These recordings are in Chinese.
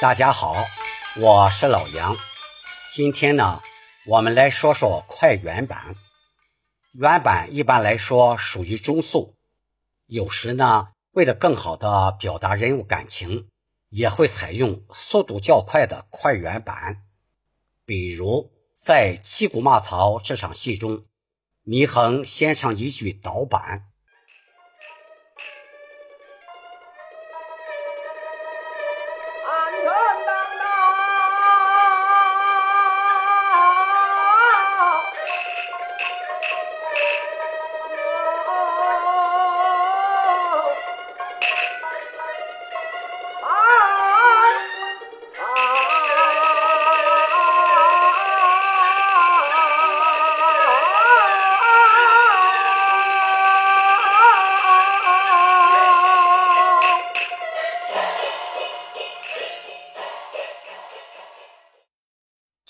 大家好，我是老杨。今天呢，我们来说说快原版。原版一般来说属于中速，有时呢，为了更好的表达人物感情，也会采用速度较快的快原版。比如在《击鼓骂曹》这场戏中，祢衡先唱一句导板。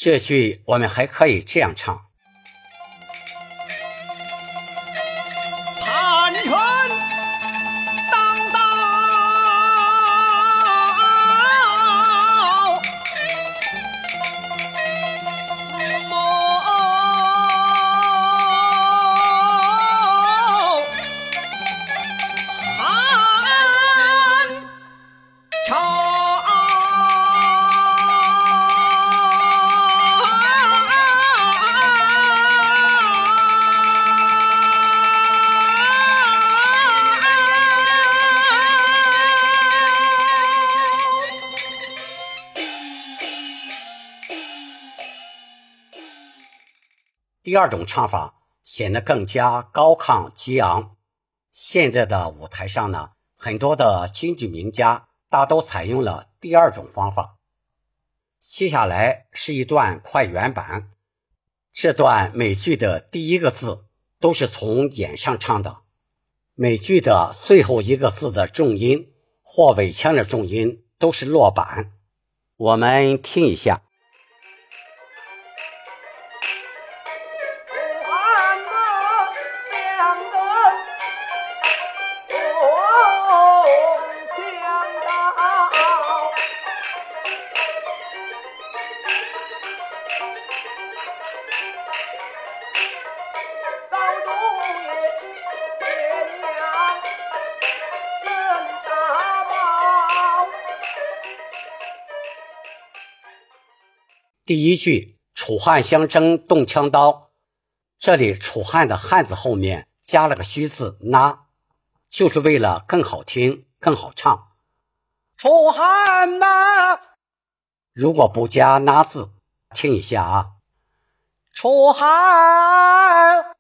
这句我们还可以这样唱。第二种唱法显得更加高亢激昂。现在的舞台上呢，很多的京剧名家大都采用了第二种方法。接下来是一段快原版，这段每句的第一个字都是从眼上唱的，每句的最后一个字的重音或尾腔的重音都是落板。我们听一下。第一句“楚汉相争动枪刀”，这里“楚汉”的“汉”字后面加了个虚字“那”，就是为了更好听、更好唱。楚汉呐，如果不加“那”字，听一下啊，“楚汉”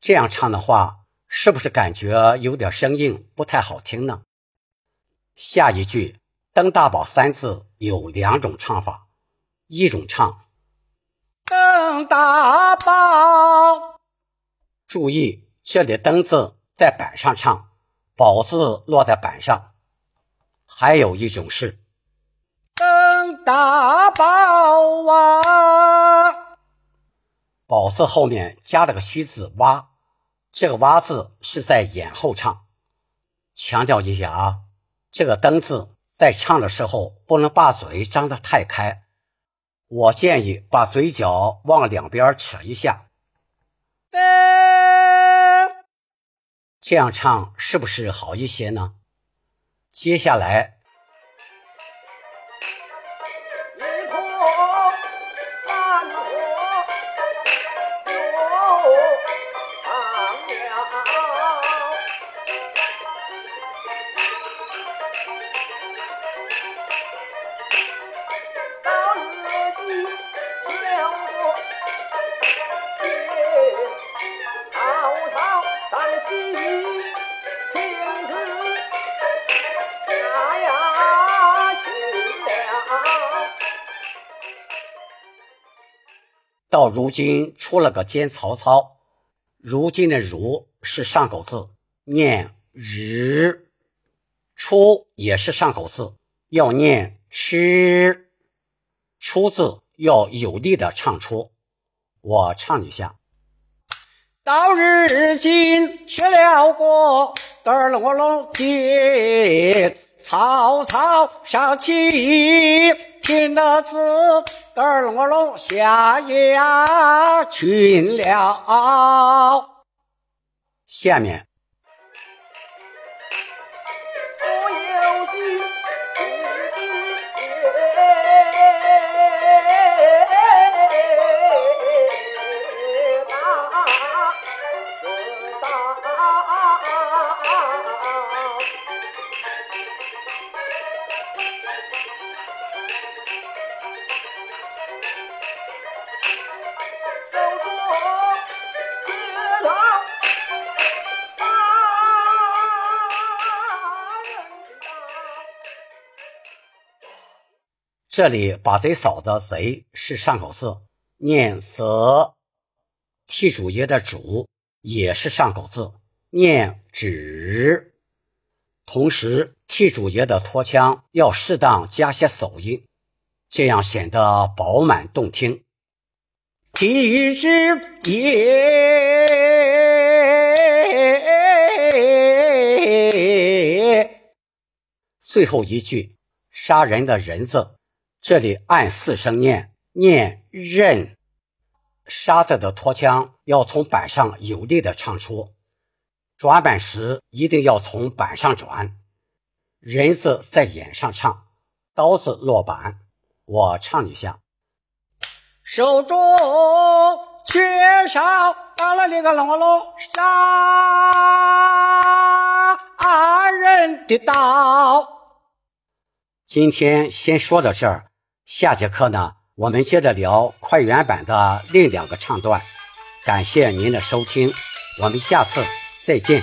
这样唱的话，是不是感觉有点生硬，不太好听呢？下一句“登大宝”三字有两种唱法。一种唱，登大宝，注意这里“登”字在板上唱，“宝”字落在板上。还有一种是登大宝啊，“宝”字后面加了个虚字“哇”，这个“哇”字是在眼后唱。强调一下啊，这个“登”字在唱的时候不能把嘴张得太开。我建议把嘴角往两边扯一下，这样唱是不是好一些呢？接下来。到如今出了个奸曹操，如今的“如”是上口字，念“日”；出也是上口字，要念“吃”。出字要有力的唱出。我唱一下：到如今去了过，得了我老爹。曹操上起义，听得自个儿隆隆下呀群了。下面。这里把贼扫的贼是上口字，念则；替主爷的主也是上口字，念止。同时，替主爷的拖腔要适当加些手音，这样显得饱满动听。替之爷，最后一句杀人的人字。这里按四声念，念任。沙子的拖腔要从板上有力的唱出，转板时一定要从板上转。人字在眼上唱，刀子落板。我唱一下：手中缺少打了那个龙龙杀人的刀。今天先说到这儿。下节课呢，我们接着聊快原版的另两个唱段。感谢您的收听，我们下次再见。